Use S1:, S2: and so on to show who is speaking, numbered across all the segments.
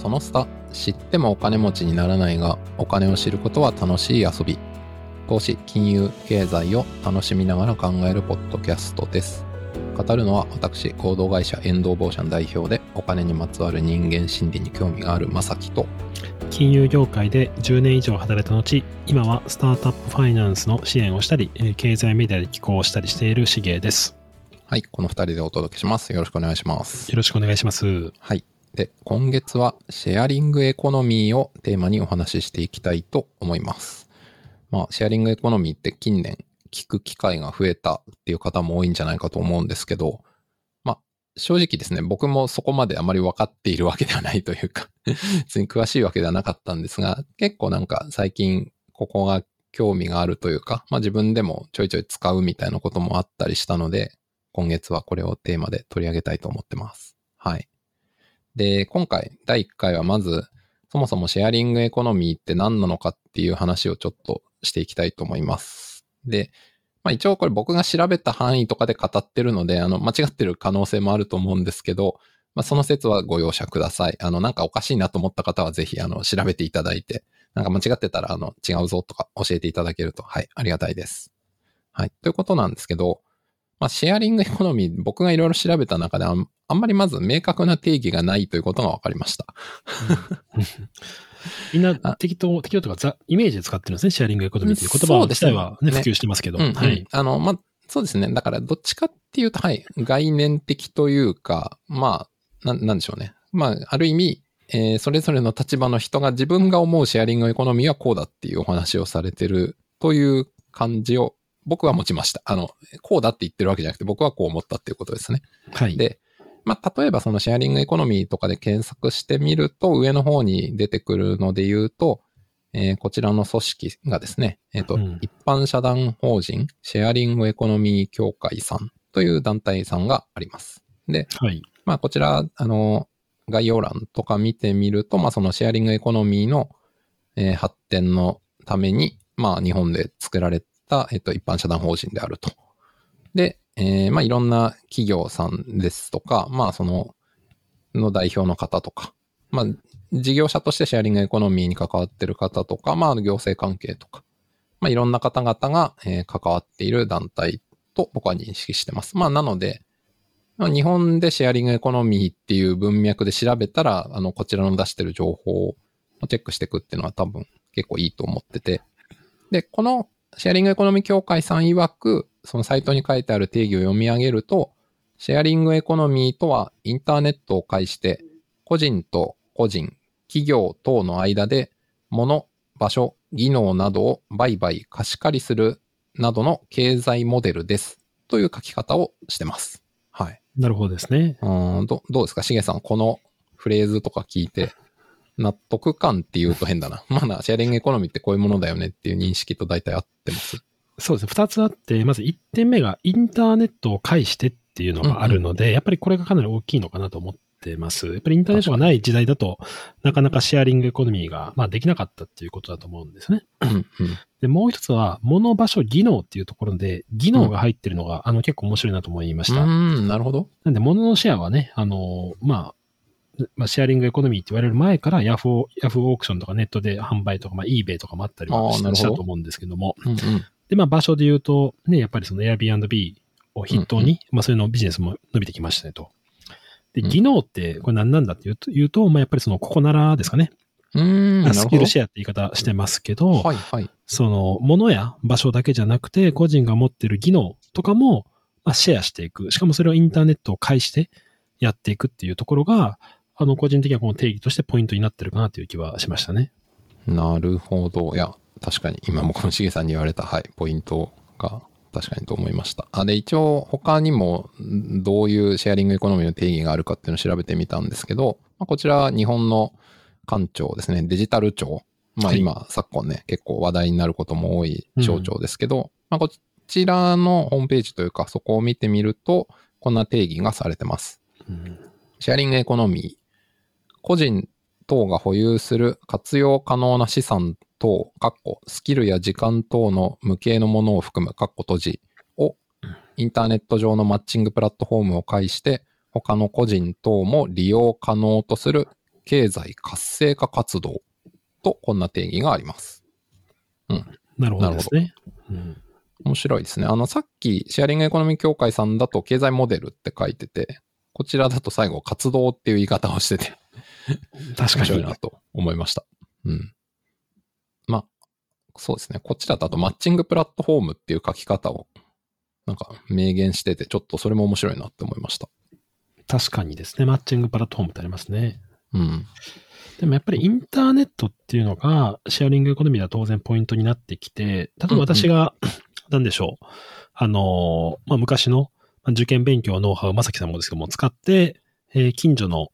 S1: そのスタ知ってもお金持ちにならないがお金を知ることは楽しい遊び。投資金融経済を楽しみながら考えるポッドキャストです。語るのは私合同会社エンドーボーシャン代表でお金にまつわる人間心理に興味があるまさきと。
S2: 金融業界で10年以上働いた後今はスタートアップファイナンスの支援をしたり経済メディアで寄稿したりしているしげです。
S1: はいこの2人でお届けします。よろしくお願いします。
S2: よろしくお願いします。
S1: はいで、今月はシェアリングエコノミーをテーマにお話ししていきたいと思います。まあ、シェアリングエコノミーって近年聞く機会が増えたっていう方も多いんじゃないかと思うんですけど、まあ、正直ですね、僕もそこまであまり分かっているわけではないというか 別に詳しいわけではなかったんですが、結構なんか最近ここが興味があるというか、まあ自分でもちょいちょい使うみたいなこともあったりしたので、今月はこれをテーマで取り上げたいと思ってます。はい。で、今回第1回はまず、そもそもシェアリングエコノミーって何なのかっていう話をちょっとしていきたいと思います。で、まあ一応これ僕が調べた範囲とかで語ってるので、あの、間違ってる可能性もあると思うんですけど、まあその説はご容赦ください。あの、なんかおかしいなと思った方はぜひ、あの、調べていただいて、なんか間違ってたら、あの、違うぞとか教えていただけると、はい、ありがたいです。はい。ということなんですけど、まあ、シェアリング エコノミー、僕がいろいろ調べた中であん、あんまりまず明確な定義がないということが分かりました。
S2: みんな適当、適当とかザ、イメージで使ってるんですね、シェアリングエコノミーという言葉自体はね、ね普及してますけど。うんうん、はい。
S1: あの、まあ、そうですね。だから、どっちかっていうと、はい、概念的というか、まあ、ななんでしょうね。まあ、ある意味、えー、それぞれの立場の人が自分が思うシェアリングエコノミーはこうだっていうお話をされてるという感じを僕は持ちました。あの、こうだって言ってるわけじゃなくて、僕はこう思ったっていうことですね。
S2: はい。
S1: で、まあ、例えばそのシェアリングエコノミーとかで検索してみると、上の方に出てくるので言うと、えー、こちらの組織がですね、えっ、ー、と、うん、一般社団法人シェアリングエコノミー協会さんという団体さんがあります。で、
S2: はい。
S1: まあ、こちら、あの、概要欄とか見てみると、まあ、そのシェアリングエコノミーの、えー、発展のために、まあ、日本で作られた、えっと、一般社団法人であると。で、えー、まあ、いろんな企業さんですとか、まあ、その、の代表の方とか、まあ、事業者としてシェアリングエコノミーに関わってる方とか、まあ、行政関係とか、まあ、いろんな方々が、えー、関わっている団体と僕は認識してます。まあ、なので、日本でシェアリングエコノミーっていう文脈で調べたら、あの、こちらの出してる情報をチェックしていくっていうのは多分結構いいと思ってて。で、このシェアリングエコノミー協会さん曰く、そのサイトに書いてある定義を読み上げると、シェアリングエコノミーとはインターネットを介して個人と個人、企業等の間で物、場所、技能などを売買、貸し借りするなどの経済モデルです。という書き方をしてます。はい。
S2: なるほどですね。
S1: うんどどうですか？しげさん、このフレーズとか聞いて、納得感って言うと変だな。まだシェアリングエコノミーってこういうものだよねっていう認識と大体合ってます
S2: そうですね。二つあって、まず一点目がインターネットを介してっていうのがあるので、うんうん、やっぱりこれがかなり大きいのかなと思ってます。やっぱりインターネットがない時代だと、なかなかシェアリングエコノミーが、まあ、できなかったっていうことだと思うんですね。
S1: うんうん、
S2: で、もう一つは、物場所技能っていうところで、技能が入ってるのが、うん、あの、結構面白いなと思いました。
S1: うん、なるほど。
S2: なんで、物のシェアはね、あの、まあ、まあ、シェアリングエコノミーって言われる前からヤフー、ヤフーオークションとかネットで販売とか、まあ、eBay とかもあったりはしたと思うんですけども。
S1: うんうん、
S2: で、まあ、場所で言うと、ね、やっぱりその Airbnb を筆頭に、うんうん、まあ、そういうのビジネスも伸びてきましたねと。で、技能って、これ何なんだって言うと、言うとまあ、やっぱりその、ここならですかね。
S1: うん。
S2: スキルシェアって言い方してますけど、
S1: はいはい。
S2: その、ものや場所だけじゃなくて、個人が持ってる技能とかも、まあ、シェアしていく。しかもそれをインターネットを介してやっていくっていうところが、あの、個人的にはこの定義としてポイントになってるかなという気はしましたね。
S1: なるほど。いや、確かに今もこのしげさんに言われた、はい、ポイントが確かにと思いました。あ、で、一応他にもどういうシェアリングエコノミーの定義があるかっていうのを調べてみたんですけど、まあ、こちらは日本の官庁ですね、デジタル庁。まあ今、はい、昨今ね、結構話題になることも多い省庁ですけど、うん、まあこちらのホームページというか、そこを見てみると、こんな定義がされてます。
S2: うん、
S1: シェアリングエコノミー。個人等が保有する活用可能な資産等、スキルや時間等の無形のものを含む、閉じを、インターネット上のマッチングプラットフォームを介して、他の個人等も利用可能とする経済活性化活動とこんな定義があります。
S2: なるほどですね。うん
S1: 面白いですね。あの、さっきシェアリングエコノミー協会さんだと経済モデルって書いてて、こちらだと最後活動っていう言い方をしてて、
S2: 確かに
S1: 面白いな。と思いました。うん。まあ、そうですね。こっちだとあとマッチングプラットフォームっていう書き方を、なんか明言してて、ちょっとそれも面白いなって思いました。
S2: 確かにですね。マッチングプラットフォームってありますね。
S1: うん。
S2: でもやっぱりインターネットっていうのが、シェアリングエコノミーでは当然ポイントになってきて、例えば私が、なんでしょう、あの、まあ、昔のまあ受験勉強ノウハウ、まさきさんもですけども、使って、えー近所の、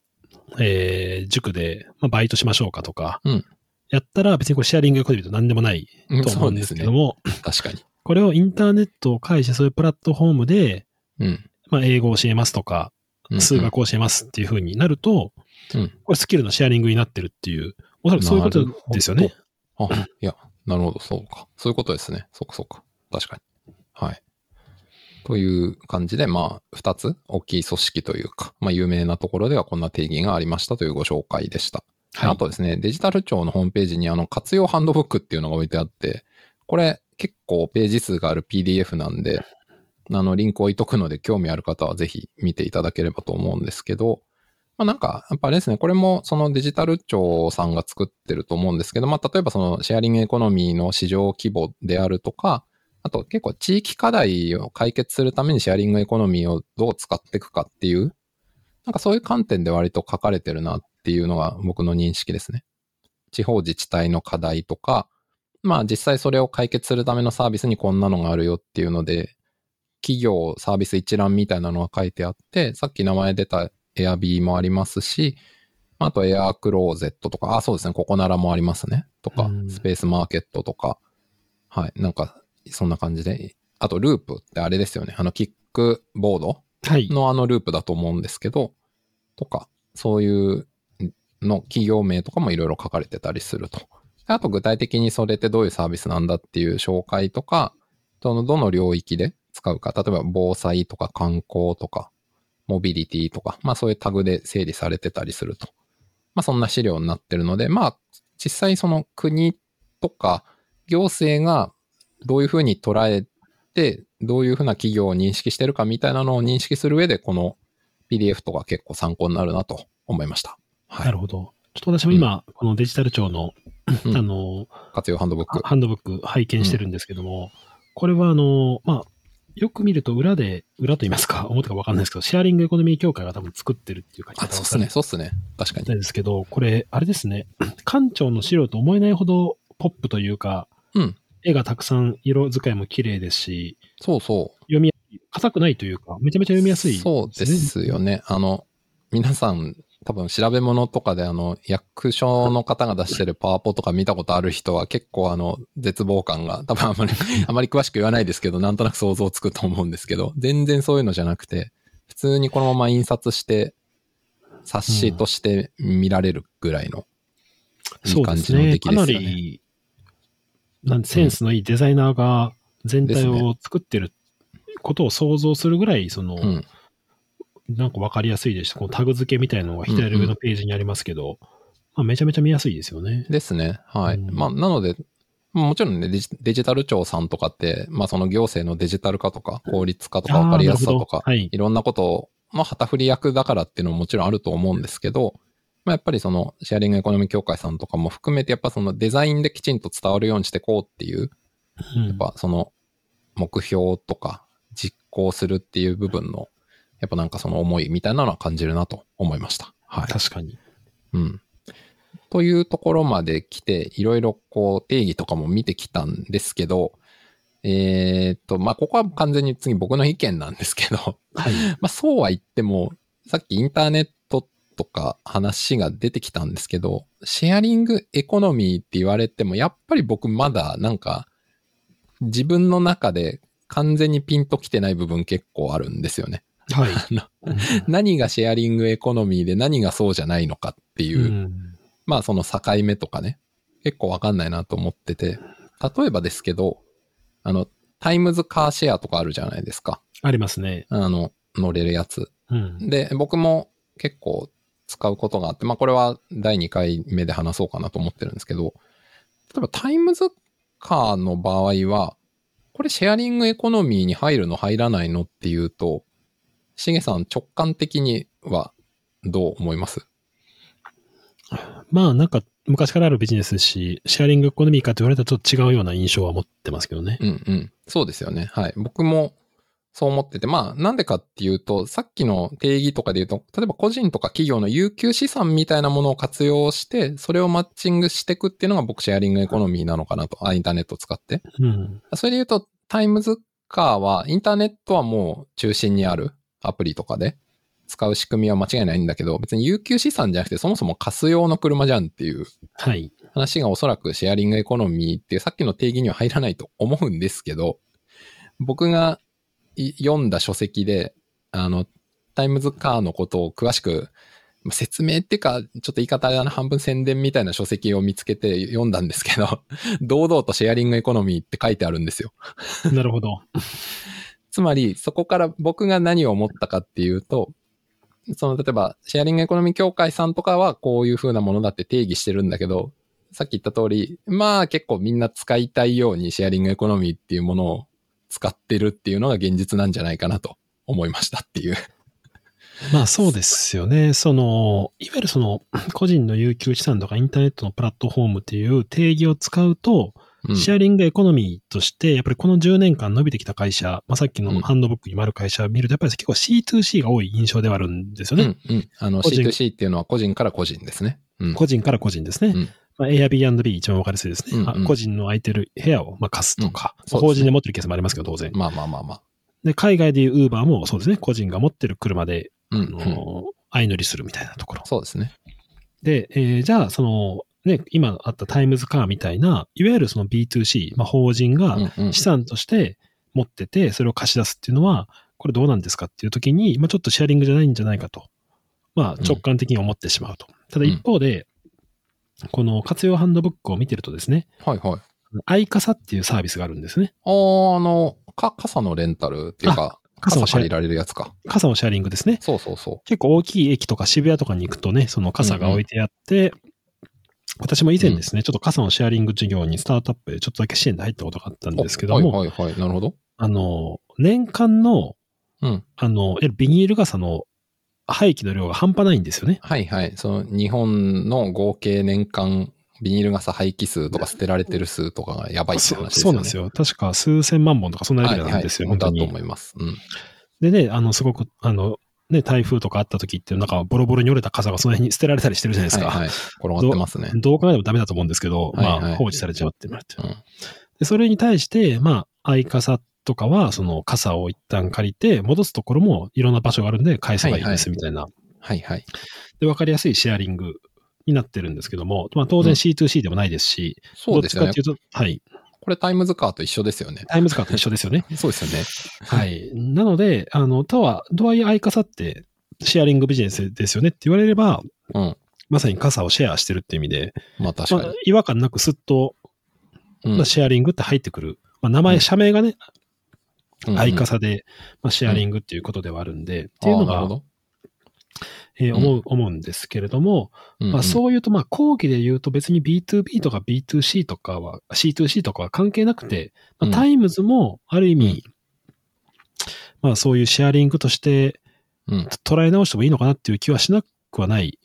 S2: えー塾で、まあ、バイトしましょうかとか、
S1: うん
S2: やったら別にこれシェアリングエコノミーと何でもないと思うんですけども、
S1: 確かに。
S2: これをインターネットを介してそういうプラットフォームで、
S1: うん。
S2: まあ、英語を教えますとか、
S1: うん
S2: 数学を教えますっていう風になると、
S1: うん
S2: これスキルのシェアリングになってるっていう、おそらくそういうことですよね。
S1: あ、いや、なるほど、そうか。そういうことですね。そうか、そうか。確かに。はい。という感じで、まあ、二つ、大きい組織というか、まあ、有名なところではこんな定義がありましたというご紹介でした。
S2: はい
S1: あとですね、デジタル庁のホームページにあの活用ハンドブックっていうのが置いてあって、これ結構ページ数がある PDF なんで、あのリンク置いとくので興味ある方はぜひ見ていただければと思うんですけど、まあなんか、やっぱあれですね、これもそのデジタル庁さんが作ってると思うんですけど、まあ例えばそのシェアリングエコノミーの市場規模であるとか、あと結構地域課題を解決するためにシェアリングエコノミーをどう使っていくかっていう、なんかそういう観点で割と書かれてるなっていうのが僕の認識ですね。地方自治体の課題とか、まあ実際それを解決するためのサービスにこんなのがあるよっていうので、企業サービス一覧みたいなのが書いてあって、さっき名前出た Airb もありますし、あと Air Closet とか、あ、そうですね、ここならもありますね。とか
S2: うん、
S1: スペースマーケットとか、はい、なんかそんな感じで。あとループってあれですよね。あのキックボード
S2: はい。
S1: のあのループだと思うんですけど、とか、そういうの企業名とかもいろいろ書かれてたりすると。あと具体的にそれってどういうサービスなんだっていう紹介とか、そのどの領域で使うか、例えば防災とか観光とか、モビリティとか、まあそういうタグで整理されてたりすると。まあそんな資料になってるので、まあ実際その国とか行政がどういうふうに捉えて、どういうふうな企業を認識してるかみたいなのを認識する上で、この PDF とか結構参考になるなと思いました。はい。
S2: なるほど。ちょっと私も今、このデジタル庁の、
S1: うん
S2: あの、
S1: 活用ハンドブック。
S2: ハンドブック拝見してるんですけども、これはあの、まあ、よく見ると裏で、裏と言いますか、表かわかんないですけど、シェアリングエコノミー協会が多分作ってるっていう書き
S1: あ、そうっすね。そうっすね。確かに。
S2: ですけど、これ、あれですね、館長の資料と思えないほどポップというか、
S1: うん
S2: 絵がたくさん、色使いも綺麗ですし、
S1: そうそう。
S2: 読みやすい、硬くないというか、めちゃめちゃ読みやすい、
S1: そうですよね。あの、皆さん、多分調べ物とかであの、役所の方が出してるパワポとか見たことある人は結構あの、絶望感が、多分あまり、あまり詳しく言わないですけど、なんとなく想像つくと思うんですけど、全然そういうのじゃなくて、普通にこのまま印刷して、冊子として見られるぐらいの、い
S2: そ
S1: いう感。じの出来
S2: かな
S1: ですよね。
S2: り、なんでセンスのいいデザイナーが全体を作ってることを想像するぐらい、その、
S1: うん。
S2: なんかわかりやすいですし、このタグ付けみたいなのが左上のページにありますけど、まあ、めちゃめちゃ見やすいですよね。
S1: ですね。はい。
S2: うん
S1: まあ、なので、もちろんねデジ、デジタル庁さんとかって、まあ、その行政のデジタル化とか、効率化とか、
S2: あー
S1: わかりやすさとか、
S2: はい
S1: いろんなことの旗振り役だからっていうのももちろんあると思うんですけど、まあ、やっぱりその、シェアリングエコノミー協会さんとかも含めて、やっぱそのデザインできちんと伝わるようにしていこうっていう、
S2: うん
S1: やっぱその、目標とか、実行するっていう部分の、やっぱなんかその思いみたいなのは感じるなと思いました。はい。
S2: 確かに。
S1: うん。というところまで来て、いろいろこう定義とかも見てきたんですけど、えーっと、まあ、ここは完全に次僕の意見なんですけど、
S2: はい。
S1: まあ、そうは言っても、さっきインターネットとか話が出てきたんですけど、シェアリングエコノミーって言われても、やっぱり僕まだなんか、自分の中で完全にピンときてない部分結構あるんですよね。
S2: はい。
S1: 何がシェアリングエコノミーで何がそうじゃないのかっていう、
S2: うん
S1: まあその境目とかね、結構わかんないなと思ってて、例えばですけど、あの、タイムズカーシェアとかあるじゃないですか。
S2: ありますね。
S1: あの、乗れるやつ。
S2: うん。
S1: で、僕も結構使うことがあって、まあこれは第2回目で話そうかなと思ってるんですけど、例えばタイムズカーの場合は、これシェアリングエコノミーに入るの入らないのっていうと、しげさん直感的にはどう思います？
S2: まあなんか昔からあるビジネスですし、シェアリングエコノミーかって言われたらちょっと違うような印象は持ってますけどね。
S1: うんうん。そうですよね。はい。僕もそう思ってて、まあなんでかっていうと、さっきの定義とかで言うと、例えば個人とか企業の遊休資産みたいなものを活用して、それをマッチングしていくっていうのが僕シェアリングエコノミーなのかなと、あ、インターネットを使って。
S2: うん。
S1: それで言うと、タイムズカーはインターネットはもう中心にあるアプリとかで使う仕組みは間違いないんだけど、別に有給資産じゃなくてそもそも貸す用の車じゃんっていう
S2: はい。
S1: 話がおそらくシェアリングエコノミーっていうさっきの定義には入らないと思うんですけど、僕がい読んだ書籍で、あの、タイムズカーのことを詳しく、まあ説明っていうか、ちょっと言い方が半分宣伝みたいな書籍を見つけて読んだんですけど、堂々とシェアリングエコノミーって書いてあるんですよ。
S2: なるほど。
S1: つまり、そこから僕が何を思ったかっていうと、その、例えば、シェアリングエコノミー協会さんとかはこういう風なものだって定義してるんだけど、さっき言った通り、まあ結構みんな使いたいようにシェアリングエコノミーっていうものを使ってるっていうのが現実なんじゃないかなと思いましたっていう。
S2: まあそうですよね。その、いわゆるその、個人の有給資産とかインターネットのプラットフォームっていう定義を使うと、シェアリングエコノミーとして、やっぱりこの10年間伸びてきた会社、まあ、さっき
S1: うん
S2: のハンドブックにもある会社を見ると、やっぱり結構 C2C が多い印象ではあるんですよね。
S1: うん、うん。あの、
S2: 個人
S1: C2C っていうのは個人から個人ですね。うん。
S2: 個人から個人ですね。
S1: うん
S2: まあ、Airbnb 一番わかりやすいですね。
S1: うんうん
S2: あ個人の空いてる部屋をまあ貸すとか、
S1: うんね
S2: 法人で持ってるケースもありますけど、当然。
S1: まあまあまあまあ。
S2: で、海外でいう Uber もそうですね。個人が持ってる車で、
S1: うん、
S2: あ
S1: うん。
S2: の相乗りするみたいなところ。
S1: そうですね。
S2: で、えーじゃあ、その、ね、今あったタイムズカーみたいな、いわゆるその B2C、まあ、法人が
S1: うん、うん。
S2: 資産として持ってて、それを貸し出すっていうのは、これどうなんですかっていう時に、まあ、ちょっとシェアリングじゃないんじゃないかと、まあ、直感的に思ってしまうと。ただ一方で、この活用ハンドブックを見てるとですね、
S1: はいはい。
S2: アイカサっていうサービスがあるんですね。
S1: あーあの、か、傘のレンタルっていうか、
S2: 傘を
S1: 借りられるやつか。
S2: 傘のシェアリングですね。
S1: そうそうそ
S2: 結構大きい駅とか渋谷とかに行くとね、その傘が置いてあって、私も以前ですね、ちょっと傘のシェアリング事業にスタートアップでちょっとだけ支援で入ったことがあったん
S1: う。
S2: ですけども、
S1: はいはいはい。なるほど。
S2: あの、年間の、
S1: うん。
S2: あの、ビニール傘の廃棄の量が半端ないんですよね。
S1: はいはい。その日本の合計年間ビニール傘廃棄数とか捨てられてる数とかがやばいって
S2: そ
S1: 話ですよね。
S2: そうなんですよ。確か数千万本とかそんなレベ
S1: はいはい。
S2: ルなんですよ、
S1: だと
S2: 本当に。
S1: 思います。うん。
S2: でね、あの、すごく、あの、ね、台風とかあった時って、なんかボロボロに折れた傘がその辺に捨てられたりしてるじゃないですか。
S1: はいはい。転がってますね。
S2: どう考えてもダメだと思うんですけど、
S1: はいはい
S2: まあ、放置されちゃうってなって。
S1: うん。
S2: で、それに対して、まあ、相傘とかは、その傘を一旦借りて、戻すところもいろんな場所があるんで返せばいいですみたいな。
S1: はいはい。
S2: で、わかりやすいシェアリングになってるんですけども、まあ当然
S1: うん
S2: C2C でもないですし、
S1: そうですよね
S2: どっちかって。いうと、はい。
S1: これタイムズカーと一緒ですよね。
S2: タイムズカーと一緒ですよね。
S1: そうですよね。
S2: はい。なので、あの、とは、とはいえ相傘ってシェアリングビジネスですよねって言われれば、
S1: うん。
S2: まさに傘をシェアしてるっていう意味で、
S1: まあ確かに
S2: まあ。、違和感なくすっと、
S1: うん
S2: まあ、シェアリングって入ってくる。まあ、名前、
S1: うん
S2: 社名がね、
S1: うん
S2: 相傘で、まあ、シェアリングっていうことではあるんで、っていうのが、えー思う、思うんですけれども、
S1: うんうん
S2: まあ、そういうと、まあ、広義で言うと別に B2B とか B2C とかは、C2C とかは関係なくて、まあ、
S1: うん
S2: タイムズもある意味、まあ、そういうシェアリングとして
S1: うん。
S2: 捉え直してもいいのかなっていう気はしなくはない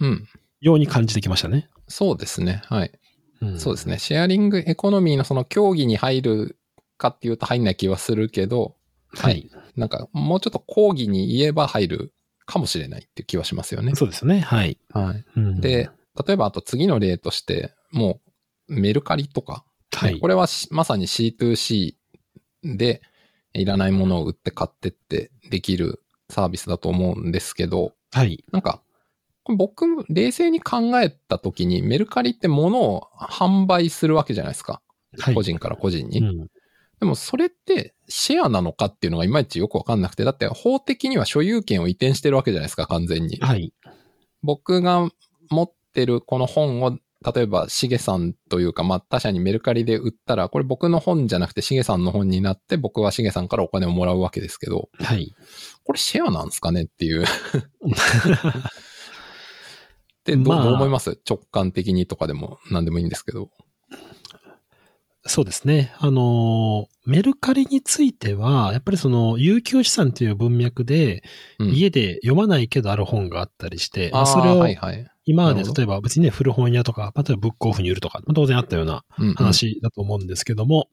S1: うん。
S2: ように感じてきましたね。
S1: そうですね。はい。
S2: うん
S1: そうですね。シェアリングエコノミーのその競技に入るかっていうと入んない気はするけど、
S2: はい。
S1: なんかもうちょっと講義に言えば入るかもしれないっていう気はしますよね。
S2: そうですね。はい。
S1: はい。
S2: うん
S1: で、例えばあと次の例として、もうメルカリとか、
S2: はい
S1: こ。れはしまさに C2C でいらないものを売って買ってってできるサービスだと思うんですけど、
S2: はい。
S1: なんか、僕、冷静に考えたときに、メルカリって物を販売するわけじゃないですか。
S2: はい。
S1: 個人から個人に。
S2: うん
S1: でもそれってシェアなのかっていうのがいまいちよくわかんなくて、だって法的には所有権を移転してるわけじゃないですか、完全に。
S2: はい。
S1: 僕が持ってるこの本を、例えば、しげさんというか、まあ、他社にメルカリで売ったら、これ僕の本じゃなくてしげさんの本になって、僕はしげさんからお金をもらうわけですけど、
S2: はい。
S1: これシェアなんですかねっていう。ってど,、う思います？直感的にとかでも何でもいいんですけど。
S2: そうですね。あの、メルカリについては、やっぱりその、有給資産という文脈で、
S1: うん、
S2: 家で読まないけどある本があったりして、それを。今まで例えば別にね、古本屋とか、例えばブックオフに売るとか、まあ当然あったような
S1: うんうん。
S2: 話だと思うんですけども、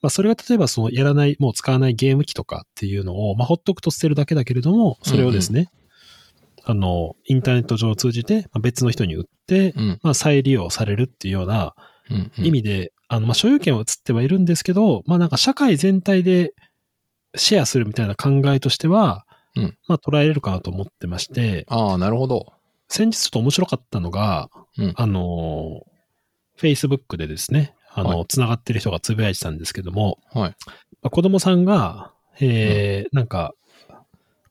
S2: まあそれが例えばそのやらない、もう使わないゲーム機とかっていうのを、まあほっとくと捨てるだけだけれども、それをですね、あの、インターネット上を通じて、まあ別の人に売って、
S1: うん
S2: まあ再利用されるっていうような
S1: うんうん
S2: 意味で、あの、まあ所有権は移ってはいるんですけど、まあなんか社会全体でシェアするみたいな考えとしては、
S1: うん
S2: まあ捉えれるかなと思ってまして、
S1: ああ、なるほど。
S2: 先日ちょっと面白かったのが、
S1: うん
S2: あの、Facebook でですね、あの、
S1: は
S2: つながってる人がつぶやいてたんですけども、
S1: はい。
S2: まあ子供さんが、えーなんか、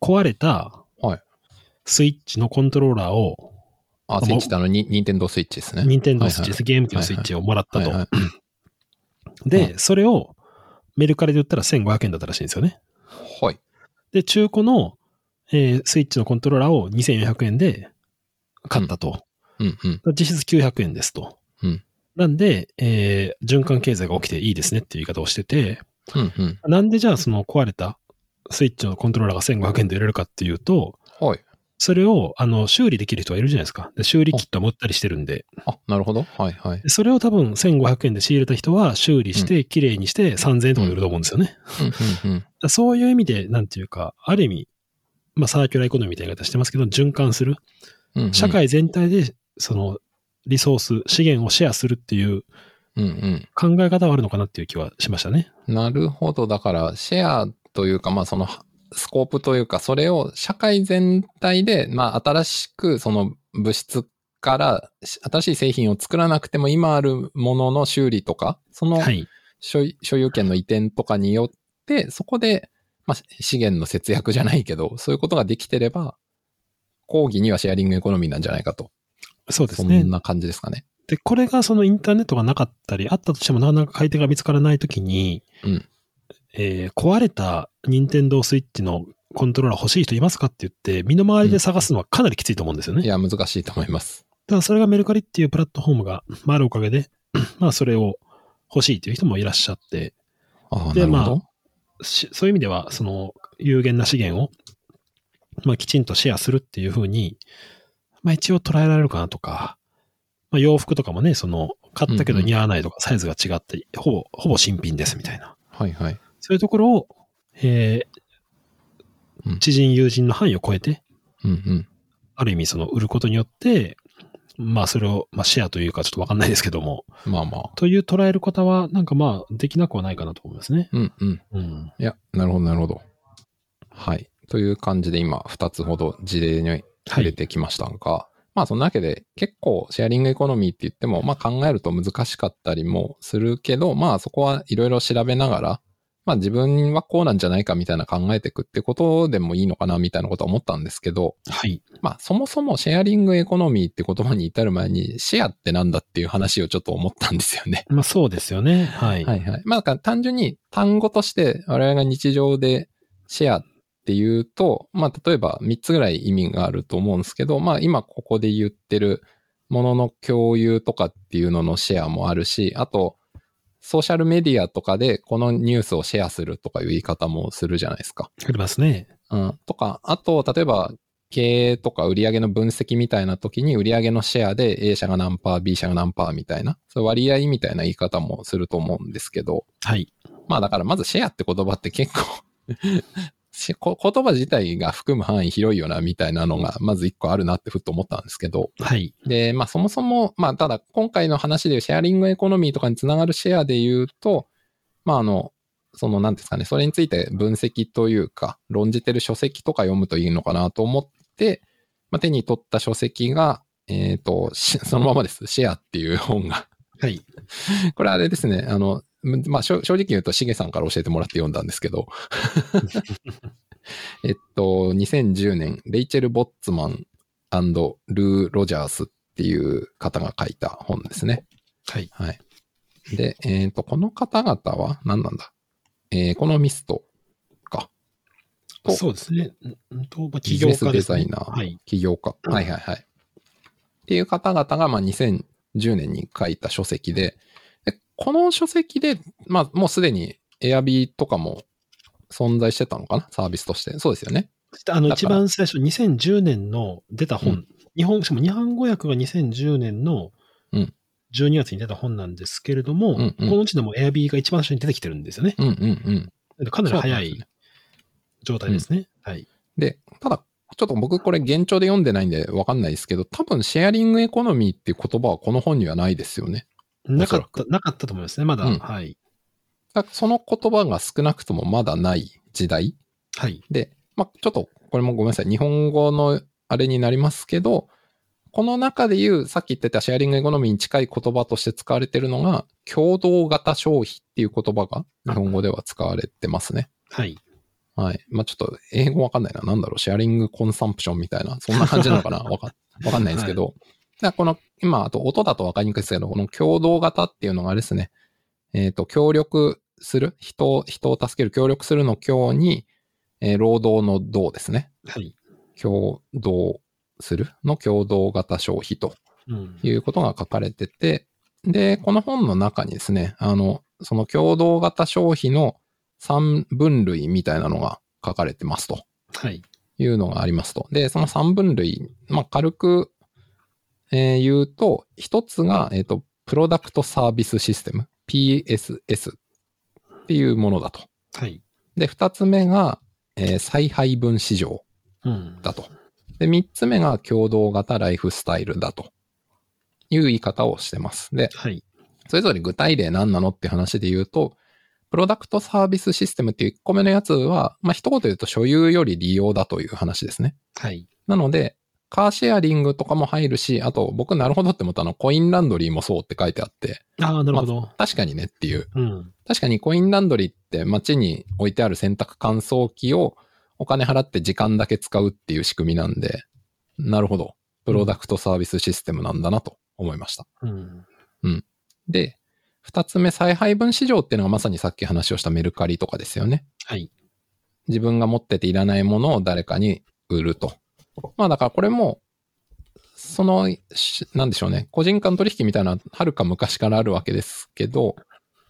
S2: 壊れた
S1: はい。
S2: スイッチのコントローラーを、
S1: あ、スイッチってあの、ニニンテンドースイッチですね。
S2: ニンテンドースイッチ
S1: はい
S2: です、ゲーム機のスイッチをもらったと。で、それをメルカリで売ったら1500円だったらしいんですよね。
S1: はい。
S2: で、中古の、えースイッチのコントローラーを2400円で買ったと。
S1: うんうん。
S2: 実質900円ですと。
S1: うん
S2: なんで、えー循環経済が起きていいですねっていう言い方をしてて、
S1: うんうん。
S2: なんでじゃあその壊れたスイッチのコントローラーが1500円で売れるかっていうと、
S1: はい。
S2: それをあの修理できる人がいるじゃないですか。で修理キットも売ったりしてるんで、
S1: あ、なるほど。はいはい。
S2: でそれを多分1500円で仕入れた人は修理して、綺麗にして3000円とかで売ると思うんですよね。
S1: うんうんうん。
S2: だからそういう意味で、なんていうか、ある意味、まあサーキュラーエコノミーみたいな言い方してますけど、循環する。
S1: うんうん
S2: 社会全体で、その、リソース、資源をシェアするっていう
S1: うん
S2: 考え方はあるのかなっていう気はしましたね。
S1: うん。なるほど。だから、シェアというか、まあその、スコープというか、それを社会全体で、まあ新しくその物質からし新しい製品を作らなくても今あるものの修理とか、その所有権の移転とかによって、そこで、まあ資源の節約じゃないけど、そういうことができてれば、講義にはシェアリングエコノミーなんじゃないかと。
S2: そうですね
S1: そん。な感じですかね。
S2: で、これがそのインターネットがなかったり、あったとしてもなかなか買い手が見つからないときに、
S1: うん
S2: えー壊れた任天堂スイッチのコントローラー欲しい人いますかって言って、身の回りで探すのはかなりきついと思うんですよね。
S1: いや、難しいと思います。
S2: ただそれがメルカリっていうプラットフォームがまああるおかげで、まあそれを欲しいという人もいらっしゃって、
S1: ああ、
S2: で
S1: なるほど。
S2: しそういう意味では、その有限な資源を、まあきちんとシェアするっていうふうに、まあ一応捉えられるかなとか、まあ洋服とかもね、その買ったけど似合わないとかサイズが違って、ほぼ、ほぼ新品ですみたいな。
S1: はいはい。
S2: そういうところを、えー
S1: うん
S2: 知人友人の範囲を超えて、
S1: うんうん。
S2: ある意味その売ることによって、まあそれを、まあシェアというかちょっとわかんないですけども、
S1: まあまあ。
S2: という捉える方は、なんかまあ、できなくはないかなと思いますね。
S1: うんうん。
S2: うん。
S1: いや、なるほどなるほど。はい。という感じで今、二つほど事例に触れてきましたが、まあそんなわけで結構シェアリングエコノミーって言っても、まあ考えると難しかったりもするけど、まあそこはいろいろ調べながら、まあ自分はこうなんじゃないかみたいな考えていくってことでもいいのかなみたいなことは思ったんですけど、
S2: はい。
S1: まあそもそもシェアリングエコノミーって言葉に至る前にシェアってなんだっていう話をちょっと思ったんですよね。
S2: まあそうですよね。はい。
S1: はいはい。まあ、だから単純に単語として我々が日常でシェアっていうと、まあ、例えば3つぐらい意味があると思うんですけど、まあ、今ここで言ってるものの共有とかっていうののシェアもあるし、あと、ソーシャルメディアとかでこのニュースをシェアするとかいう言い方もするじゃないですか。
S2: ありますね。
S1: うん。とか、あと、例えば、経営とか売上の分析みたいな時に売上のシェアで A 社が何パー、B 社が何パーみたいな、そ割合みたいな言い方もすると思うんですけど、
S2: はい。
S1: まあだからまずシェアって言葉って結構言葉自体が含む範囲広いよなみたいなのがまず一個あるなってふっと思ったんですけど。
S2: はい。
S1: で、まあそもそも、まあただ今回の話でいうシェアリングエコノミーとかにつながるシェアで言うと、まああの、その何ですかね、それについて分析というか、論じてる書籍とか読むといいのかなと思って、まあ、手に取った書籍が、えっ、と、し そのままです。シェアっていう本が
S2: はい。
S1: これあれですね、あの、まあ、正正直言うと、しげさんから教えてもらって読んだんですけど、えっと、2010年、レイチェル・ボッツマンルー・ロジャースっていう方が書いた本ですね。
S2: はい。
S1: はい。で、えっ、と、この方々は何なんだ？えーエコノミストか。と
S2: そうですね。うんと、まあ、
S1: ビジネスデ
S2: 起業家です、ね。
S1: ザイナー、
S2: はい。
S1: 起業家。はいはいはい。っていう方々が、まあ、2010年に書いた書籍で、でこの書籍で、まあ、もうすでに Airb とかも存在してたのかな？サービスとして。そうですよね。
S2: あの、一番最初、2010年の出た本、
S1: うん
S2: 日本、しかも日本語訳が2010年の
S1: うん
S2: 12月に出た本なんですけれども、
S1: うんうん
S2: このうちでも Airb が一番最初に出てきてるんですよね。
S1: うんうんうん。
S2: かなり早い状態ですね。はい。
S1: で、ただ、ちょっと僕これ現状で読んでないんでわかんないですけど、多分シェアリングエコノミーっていう言葉はこの本にはないですよね。
S2: なかった、なかったと思いますね。まだ。
S1: うん
S2: はい。
S1: その言葉が少なくともまだない時代
S2: はい。
S1: で、まあ、ちょっとこれもごめんなさい。日本語のあれになりますけど、この中で言う、さっき言ってたシェアリングエコノミーに近い言葉として使われてるのが、共同型消費っていう言葉が日本語では使われてますね。
S2: はい。
S1: はい。まあ、ちょっと英語わかんないな。なんだろう、シェアリングコンサンプションみたいな、そんな感じなのかな わかわかんないですけど。だからこの、今、あと音だとわかりにくいですけど、この共同型っていうのがですね、えっ、と、協力する、人を、人を助ける、協力するの協に、えー労働の同ですね。
S2: はい。
S1: 共同するの共同型消費と
S2: うん。
S1: いうことが書かれてて、で、この本の中にですね、あの、その共同型消費の3分類みたいなのが書かれてますと
S2: はい。
S1: いうのがありますと。で、その3分類、まあ、軽く、えー言うと、一つが、えっ、と、プロダクトサービスシステム、PSS っていうものだと。
S2: はい。
S1: で、二つ目が、えー再配分市場
S2: うん。
S1: だと。で、三つ目が共同型ライフスタイルだという言い方をしてます。で、
S2: はい。
S1: それぞれ具体例何なのって話で言うと、プロダクトサービスシステムっていう1個目のやつは、まあ、一言で言うと所有より利用だという話ですね。
S2: はい。
S1: なので、カーシェアリングとかも入るし、あと僕なるほどって思ったのはコインランドリーもそうって書いてあって、
S2: ああ、なるほど。
S1: 確かにねっていう。
S2: うん。
S1: 確かにコインランドリーって街に置いてある洗濯乾燥機をお金払って時間だけ使うっていう仕組みなんで、なるほど。プロダクトサービスシステムなんだなと思いました。
S2: うん。
S1: で、二つ目、再配分市場っていうのがまさにさっき話をしたメルカリとかですよね。
S2: はい。
S1: 自分が持ってていらないものを誰かに売ると。まあだからこれも、その、しなんでしょうね。個人間取引みたいなのははるか昔からあるわけですけど、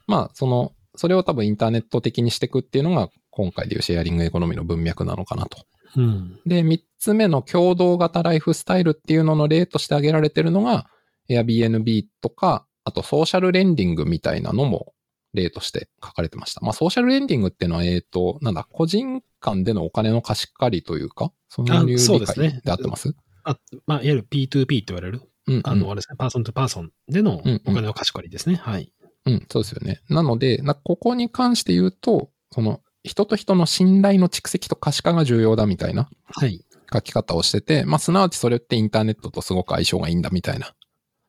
S1: まあその、それを多分インターネット的にしていくっていうのが今回でいうシェアリングエコノミーの文脈なのかなと。
S2: うん。
S1: で、三つ目の共同型ライフスタイルっていうのの例として挙げられてるのが、Airbnb とか、あとソーシャルレンディングみたいなのも例として書かれてました。まあ、ソーシャルレンディングっていうのは、えっ、と、なんだ、個人間でのお金の貸し借りというか、そういう理
S2: そうですね
S1: 解で合ってます
S2: あ、まあ、いわゆる P2P って言われる、
S1: うん、うん。
S2: あの、あれですね、パーソンとパーソンでの
S1: うんうん
S2: お金の貸し借りですね。はい。
S1: うん、そうですよね。なので、なここに関して言うと、その、人と人の信頼の蓄積と可視化が重要だみたいな
S2: はい。
S1: 書き方をしてて、まあ、すなわちそれってインターネットとすごく相性がいいんだみたいな、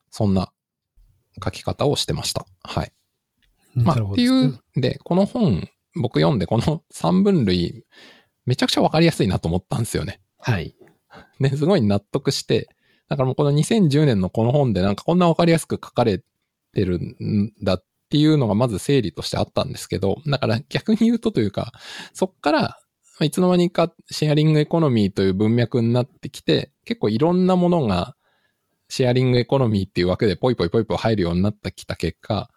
S1: そんな書き方をしてました。はい。まあ、っていう、で、この本、僕読んで、この3分類、めちゃくちゃわかりやすいなと思ったんですよね。
S2: はい。
S1: ね、すごい納得して、だからもうこの2010年のこの本でなんかこんなわかりやすく書かれてるんだっていうのがまず整理としてあったんですけど、だから逆に言うとというか、そっから、まあいつの間にかシェアリングエコノミーという文脈になってきて、結構いろんなものがシェアリングエコノミーっていう枠でポイポイポイポイ入るようになってきた結果、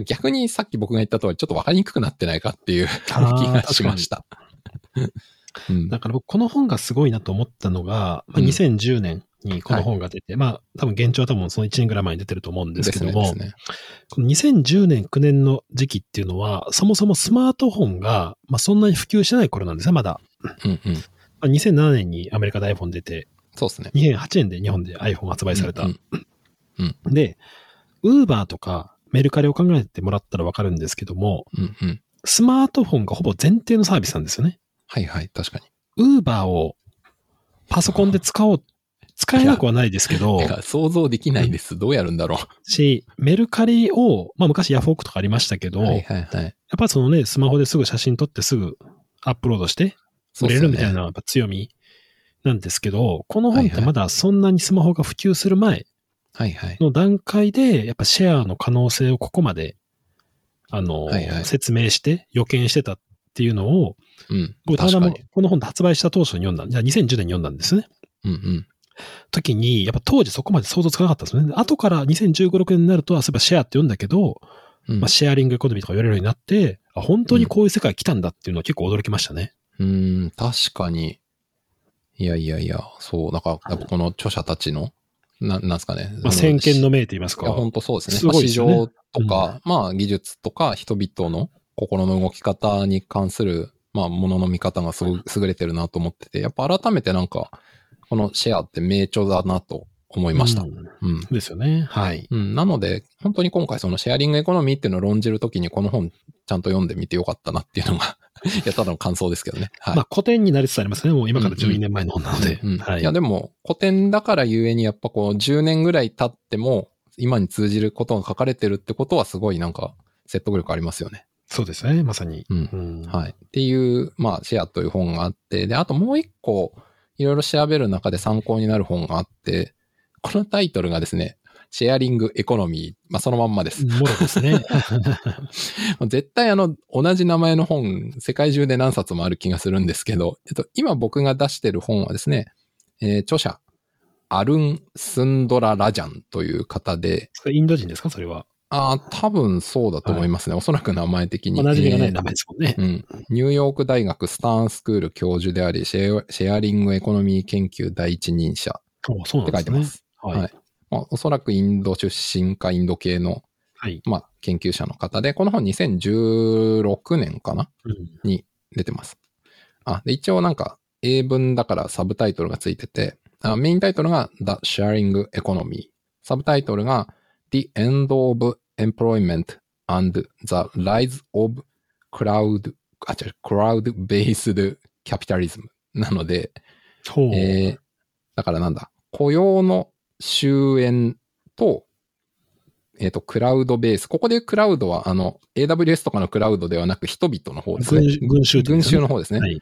S1: 逆にさっき僕が言った通りちょっとわかりにくくなってないかっていう 気がしました。うん
S2: だから僕、この本がすごいなと思ったのが、まあ、
S1: うん
S2: 2010年にこの本が出て、まあ、多分現状は多分その1年ぐらい前に出てると思うんですけども、
S1: ね。ね
S2: この2010年、9年の時期っていうのは、そもそもスマートフォンが、まあ、そんなに普及してない頃なんですね、まだ。
S1: うんうん。
S2: まあ、2007年にアメリカで iPhone 出て、
S1: そうですね。
S2: 2008年で日本で iPhone 発売された。
S1: うんうん
S2: で、ウーバーとかメルカリを考えてもらったらわかるんですけども、
S1: うんうん。
S2: スマートフォンがほぼ前提のサービスなんですよね。
S1: はいはい、確かに。
S2: ウーバーをパソコンで使おう、使えなくはないですけど
S1: 想像できないです。どうやるんだろ
S2: し、メルカリを、まあ昔ヤフオクとかありましたけど、
S1: う。はい
S2: や
S1: はいはい。
S2: っぱそのね、スマホですぐ写真撮ってすぐアップロードして、売れるみたいなやっぱ強みなんですけど、この本ってまだそんなにスマホが普及する前
S1: はいはい。
S2: の段階で、やっぱシェアの可能性をここまで、あの、
S1: はいはい
S2: 説明して予見してたっていうのを、
S1: うん。
S2: 僕たまたま
S1: 確かに。
S2: この本で発売した当初に読んだ、じゃあ2010年に読んだんですね。
S1: うんうん。
S2: 時に、やっぱ当時そこまで想像つかなかったですよね。後から2015、6年になると、あ、そういえばシェアって読んだけど、
S1: うん
S2: まあ、シェアリングエコノミーとか言われるようになって、あ本当にこういう世界来たんだっていうのは結構驚きましたね。
S1: うん、確かに。いやいやいや、そう、だから、この著者たちの、ななんですかね。
S2: まあ、先見の明と言いますか。
S1: いや、本当そうですね。
S2: すね
S1: まあ市場とか、まあ技術とか人々の心の動き方に関する、まあものの見方がすごく優れてるなと思ってて、やっぱ改めてなんか、このシェアって名著だなと思いました。
S2: う
S1: うんん。
S2: ですよね。はい。
S1: うん、なので、本当に今回そのシェアリングエコノミーっていうのを論じるときにこの本ちゃんと読んでみてよかったなっていうのが、いや、ただの感想ですけどね。はい。
S2: まあ、古典になりつつありますね。もう今から12年前の本なので。
S1: うん
S2: はい
S1: いや、でも、古典だからゆえに、やっぱこう、10年ぐらい経っても、今に通じることが書かれてるってことは、すごいなんか、説得力ありますよね。
S2: そうですね。まさに。
S1: うん。
S2: うん
S1: はい。っていう、まあ、シェアという本があって、で、あともう一個、いろいろ調べる中で参考になる本があって、このタイトルがですね、シェアリングエコノミー。まあ、そのまんまです。
S2: もろですね。
S1: 絶対あの、同じ名前の本、世界中で何冊もある気がするんですけど、えっと、今僕が出してる本はですね、えー著者、アルン・スンドラ・ラジャンという方で、
S2: インド人ですか？それは。
S1: ああ、多分そうだと思いますね。おそらく名前的に。
S2: 同じみがない
S1: えー
S2: 名前ですもんね。
S1: うん。ニューヨーク大学スターンスクール教授であり、シェアシェアリングエコノミー研究第一人者
S2: おそう
S1: って
S2: なんですね。
S1: 書いてます。
S2: はい。
S1: はいまあ、おそらくインド出身かインド系の、
S2: はい。
S1: まあ、研究者の方で、この本2016年かな？
S2: うん
S1: に出てます。あ、で、一応なんか英文だからサブタイトルがついてて、あメインタイトルが The Sharing Economy。サブタイトルが The End of Employment and the Rise of Cloud, あ、違う、Crowd-Based Capitalism なので。えー、だからなんだ、雇用の終焉と、えっ、と、クラウドベース。ここでクラウドは、あの、AWS とかのクラウドではなく人々の方ですね。
S2: 群群衆ってこと
S1: 群衆の方ですね。
S2: はい。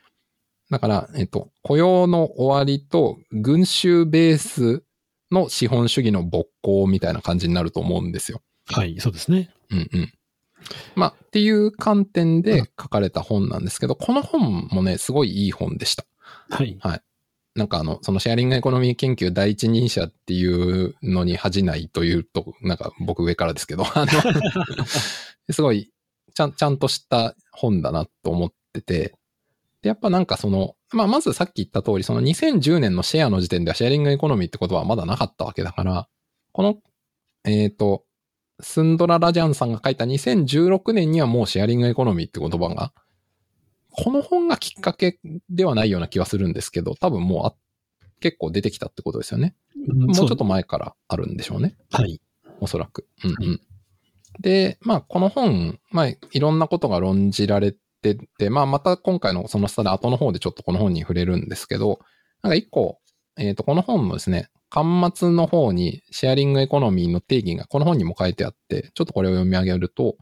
S1: だから、えっ、と、雇用の終わりと群衆ベースの資本主義の勃興みたいな感じになると思うんですよ。
S2: はい。そうですね。
S1: うんうん。まあ、っていう観点で書かれた本なんですけど、この本もね、すごいいい本でした。
S2: はい。
S1: なんかあの、そのシェアリングエコノミー研究第一人者っていうのに恥じないというと、なんか僕上からですけど、あの、すごい、ちゃん、ちゃんとした本だなと思ってて、で、やっぱなんかその、まあ、まずさっき言った通り、その2010年のシェアの時点ではシェアリングエコノミーってことはまだなかったわけだから、この、えっ、と、スンドラ・ラジャンさんが書いた2016年にはもうシェアリングエコノミーって言葉が、この本がきっかけではないような気はするんですけど、多分もうあ結構出てきたってことですよね。もうちょっと前からあるんでしょうね。
S2: はい。
S1: おそらく。うんうん。
S2: は
S1: で、まあ、この本、まあ、いろんなことが論じられてて、まあ、また今回のその下で後の方でちょっとこの本に触れるんですけど、なんか一個、えっ、と、この本のですね、端末の方にシェアリングエコノミーの定義がこの本にも書いてあって、ちょっとこれを読み上げると、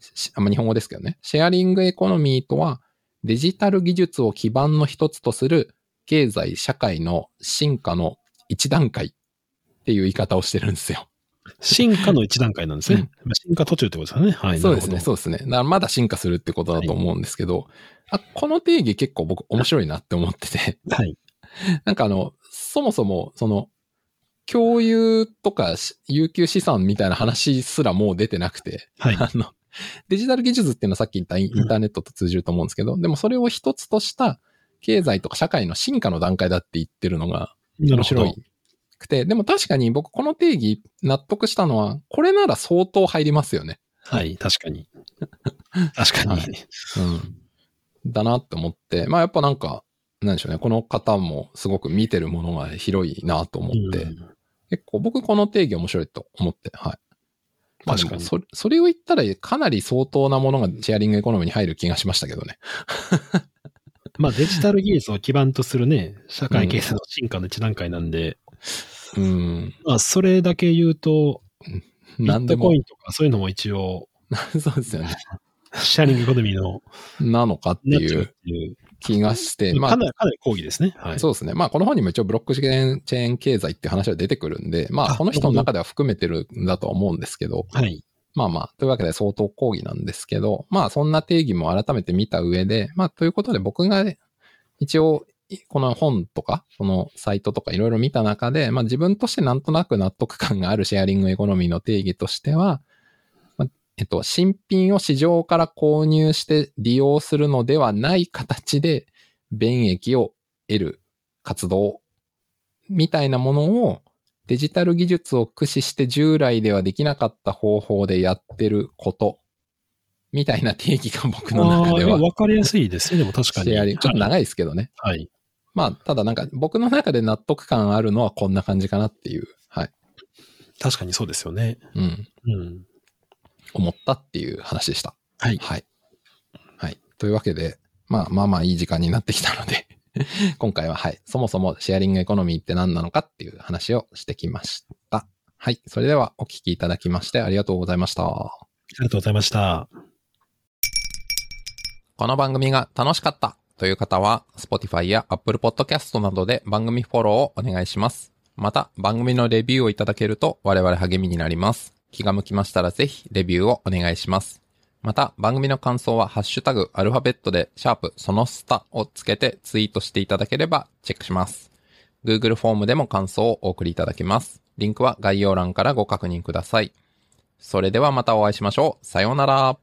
S1: しあんま日本語ですけどね、シェアリングエコノミーとは、デジタル技術を基盤の一つとする経済、社会の進化の一段階っていう言い方をしてるんですよ。
S2: 進化の一段階なんですね。まあ進化途中ってことですかね。はい。
S1: そうですね、そうですね。だからまだ進化するってことだと思うんですけど、あこの定義結構僕面白いなって思ってて、
S2: はい。
S1: なんかあの、そもそも、その、共有とかし有給資産みたいな話すらもう出てなくて、
S2: はい。
S1: あの、デジタル技術っていうのはさっき言ったインターネットと通じると思うんですけど、でもそれを一つとした経済とか社会の進化の段階だって言ってるのが面白い。くて、でも確かに僕この定義納得したのは、これなら相当入りますよね。
S2: はい。確かに。確かに。
S1: はいうん。だなって思って、まあやっぱなんか、なんでしょうね、この方もすごく見てるものが広いなと思って、
S2: うん
S1: 結構僕この定義面白いと思って、はい。まあで
S2: 確かに
S1: もそれ、それを言ったらかなり相当なものがシェアリングエコノミーに入る気がしましたけどね。
S2: まあデジタル技術を基盤とするね、社会経済の進化の一段階なんで、
S1: うん。
S2: まあそれだけ言うと、ビ
S1: なんでも
S2: ットコイ、ンとかそういうのも一応、
S1: そうですよね。
S2: シェアリングエコノミーの
S1: なのかっていう。気がして、まあ
S2: かなり、かなり抗議ですね。はい。
S1: そうですね。まあ、この本にも一応ブロックチェーンチェーン経済っていう話は出てくるんで、まあ、
S2: あ
S1: この人の中では含めてるんだとは思うんですけど、
S2: はい。
S1: まあまあ、というわけで相当抗議なんですけど、まあ、そんな定義も改めて見た上で、まあ、ということで僕が一応この本とか、このサイトとかいろいろ見た中で、まあ自分としてなんとなく納得感があるシェアリングエコノミーの定義としては、まあえっと、新品を市場から購入して利用するのではない形で、便益を得る活動みたいなものをデジタル技術を駆使して従来ではできなかった方法でやってることみたいな定義が僕の中では。
S2: わかりやすいですね、でも確かに。
S1: ちょっと長いですけどね。
S2: はい。はい、
S1: まあ、ただなんか僕の中で納得感あるのはこんな感じかなっていう。はい。
S2: 確かにそうですよね。
S1: うん。
S2: うん。
S1: 思ったっていう話でした。
S2: はい。
S1: はい。はい。というわけで、まあまあまあいい時間になってきたので、今回ははい、そもそもシェアリングエコノミーって何なのかっていう話をしてきました。はい。それではお聞きいただきましてありがとうございました。
S2: ありがとうございました。
S1: この番組が楽しかったという方は、Spotify や Apple Podcast などで番組フォローをお願いします。また、番組のレビューをいただけると我々励みになります。気が向きましたらぜひレビューをお願いします。また、番組の感想はハッシュタグアルファベットでシャープそのスタをつけてツイートしていただければチェックします。Google フォームでも感想をお送りいただけます。リンクは概要欄からご確認ください。それではまたお会いしましょう。さようなら。